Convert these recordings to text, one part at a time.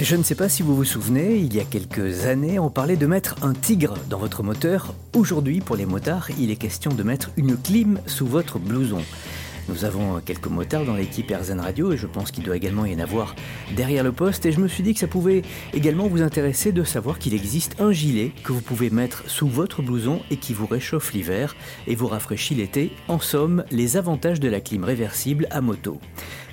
Je ne sais pas si vous vous souvenez, il y a quelques années, on parlait de mettre un tigre dans votre moteur. Aujourd'hui, pour les motards, il est question de mettre une clim sous votre blouson. Nous avons quelques motards dans l'équipe RZN Radio et je pense qu'il doit également y en avoir derrière le poste. Et je me suis dit que ça pouvait également vous intéresser de savoir qu'il existe un gilet que vous pouvez mettre sous votre blouson et qui vous réchauffe l'hiver et vous rafraîchit l'été. En somme, les avantages de la clim réversible à moto.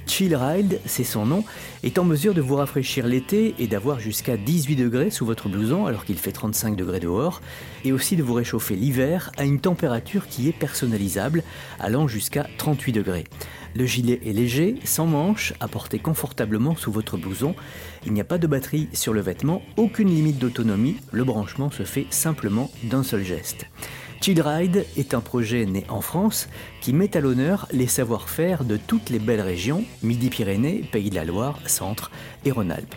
Chill Ride, c'est son nom, est en mesure de vous rafraîchir l'été et d'avoir jusqu'à 18 degrés sous votre blouson alors qu'il fait 35 degrés dehors, et aussi de vous réchauffer l'hiver à une température qui est personnalisable, allant jusqu'à 38 degrés. Le gilet est léger, sans manches, à porter confortablement sous votre blouson. Il n'y a pas de batterie sur le vêtement, aucune limite d'autonomie, le branchement se fait simplement d'un seul geste. Chill Ride est un projet né en France qui met à l'honneur les savoir-faire de toutes les belles régions, Midi-Pyrénées, Pays de la Loire, Centre et Rhône-Alpes.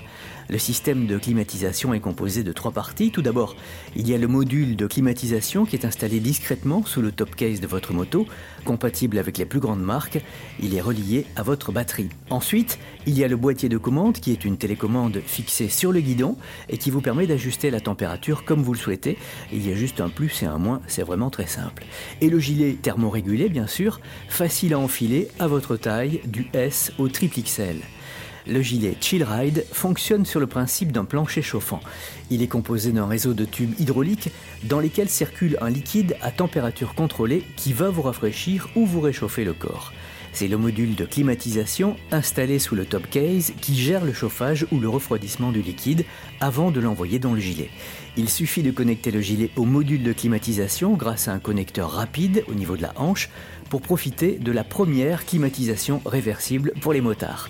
Le système de climatisation est composé de trois parties. Tout d'abord, il y a le module de climatisation qui est installé discrètement sous le top case de votre moto, compatible avec les plus grandes marques. Il est relié à votre batterie. Ensuite, il y a le boîtier de commande qui est une télécommande fixée sur le guidon et qui vous permet d'ajuster la température comme vous le souhaitez. Il y a juste un plus et un moins, c'est vraiment très simple. Et le gilet thermorégulé, bien sûr, facile à enfiler à votre taille, du S au triple XL. Le gilet Chill Ride fonctionne sur le principe d'un plancher chauffant. Il est composé d'un réseau de tubes hydrauliques dans lesquels circule un liquide à température contrôlée qui va vous rafraîchir ou vous réchauffer le corps. C'est le module de climatisation installé sous le top case qui gère le chauffage ou le refroidissement du liquide avant de l'envoyer dans le gilet. Il suffit de connecter le gilet au module de climatisation grâce à un connecteur rapide au niveau de la hanche pour profiter de la première climatisation réversible pour les motards.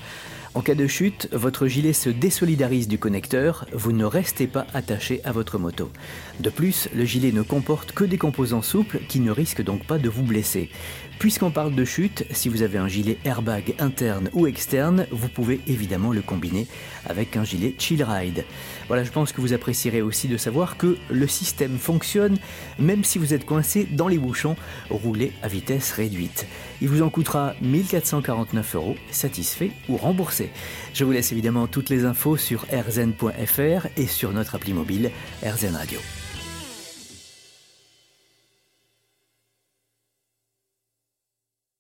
En cas de chute, votre gilet se désolidarise du connecteur, vous ne restez pas attaché à votre moto. De plus, le gilet ne comporte que des composants souples qui ne risquent donc pas de vous blesser. Puisqu'on parle de chute, si vous avez un gilet airbag interne ou externe, vous pouvez évidemment le combiner avec un gilet Chill Ride. Voilà, je pense que vous apprécierez aussi de savoir que le système fonctionne même si vous êtes coincé dans les bouchons, roulez à vitesse réduite. Il vous en coûtera 1449 euros, satisfait ou remboursé. Je vous laisse évidemment toutes les infos sur rzn.fr et sur notre appli mobile RZN Radio.